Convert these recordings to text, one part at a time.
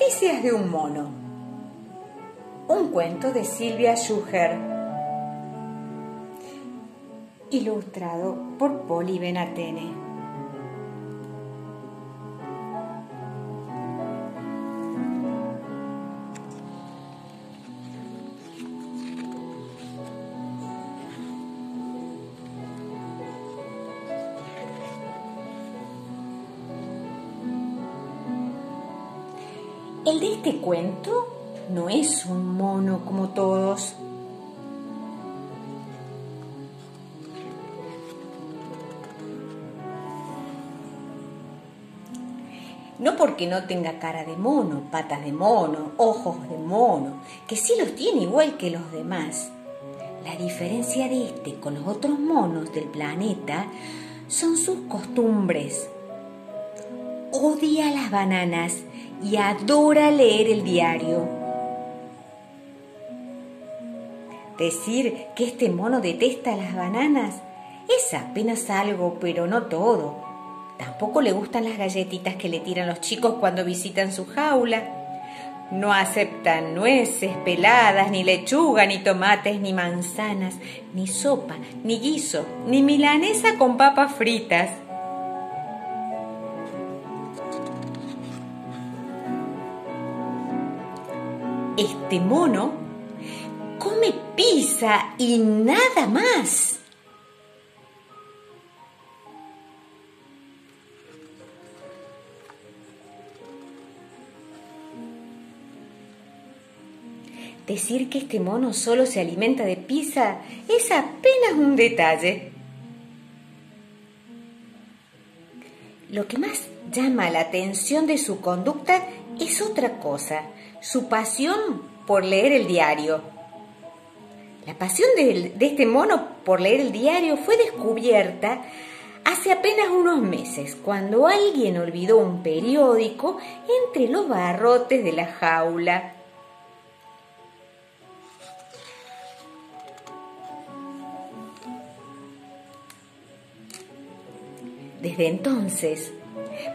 Noticias de un mono. Un cuento de Silvia Schuher. Ilustrado por Poli Benatene. El de este cuento no es un mono como todos. No porque no tenga cara de mono, patas de mono, ojos de mono, que sí los tiene igual que los demás. La diferencia de este con los otros monos del planeta son sus costumbres. Odia las bananas y adora leer el diario. Decir que este mono detesta las bananas es apenas algo, pero no todo. Tampoco le gustan las galletitas que le tiran los chicos cuando visitan su jaula. No aceptan nueces peladas, ni lechuga, ni tomates, ni manzanas, ni sopa, ni guiso, ni milanesa con papas fritas. Este mono come pizza y nada más. Decir que este mono solo se alimenta de pizza es apenas un detalle. Lo que más llama la atención de su conducta es otra cosa, su pasión por leer el diario. La pasión de, de, este mono por leer el diario fue descubierta hace apenas unos meses, cuando alguien olvidó un periódico entre los barrotes de la jaula. Desde entonces,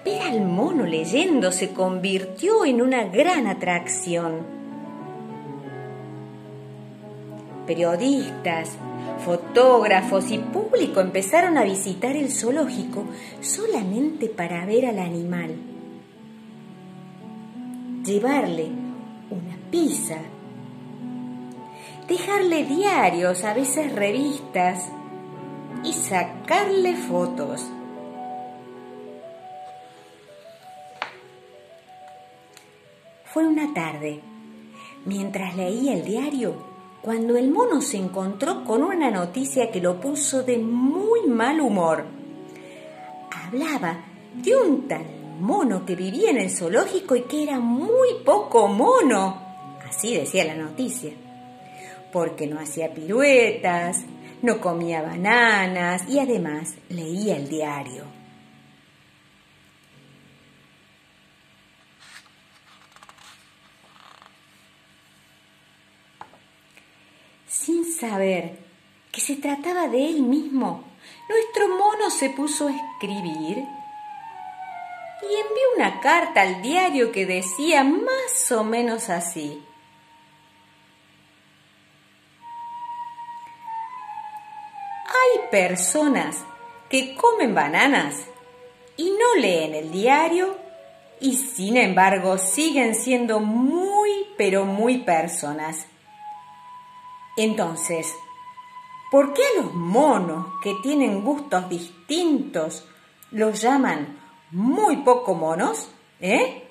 ver al mono leyendo se convirtió en una gran atracción. Periodistas, fotógrafos y público empezaron a visitar el zoológico solamente para ver al animal. Llevarle una pizza, dejarle diarios, a veces revistas y sacarle fotos. Fue una tarde, mientras leía el diario, cuando el mono se encontró con una noticia que lo puso de muy mal humor. Hablaba de un tal mono que vivía en el zoológico y que era muy poco mono, así decía la noticia, porque no hacía piruetas, no comía bananas y además leía el diario. sin saber que se trataba de él mismo, nuestro mono se puso a escribir y envió una carta al diario que decía más o menos así. Hay personas que comen bananas y no leen el diario y sin embargo siguen siendo muy pero muy personas. Entonces, ¿por qué a los monos que tienen gustos distintos los llaman muy poco monos? ¿Eh?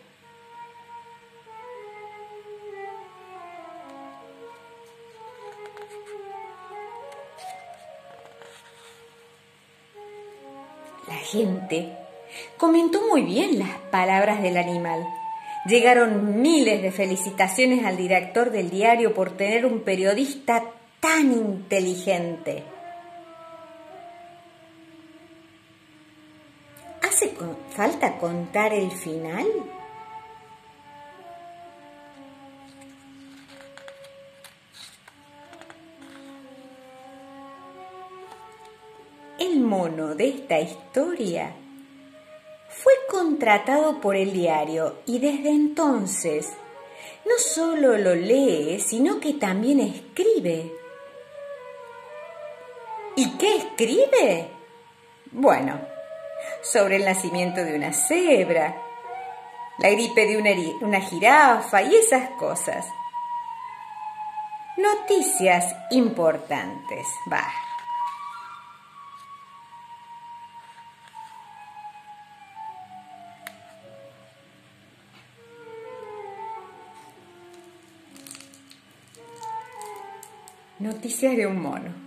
La gente comentó muy bien las palabras del animal. Llegaron miles de felicitaciones al director del diario por tener un periodista tan inteligente. ¿Hace falta contar el final? El mono de esta historia contratado por el diario y desde entonces no solo lo lee, sino que también escribe. ¿Y qué escribe? Bueno, sobre el nacimiento de una cebra, la gripe de una, una jirafa y esas cosas. Noticias importantes, va. Noticias de un mono.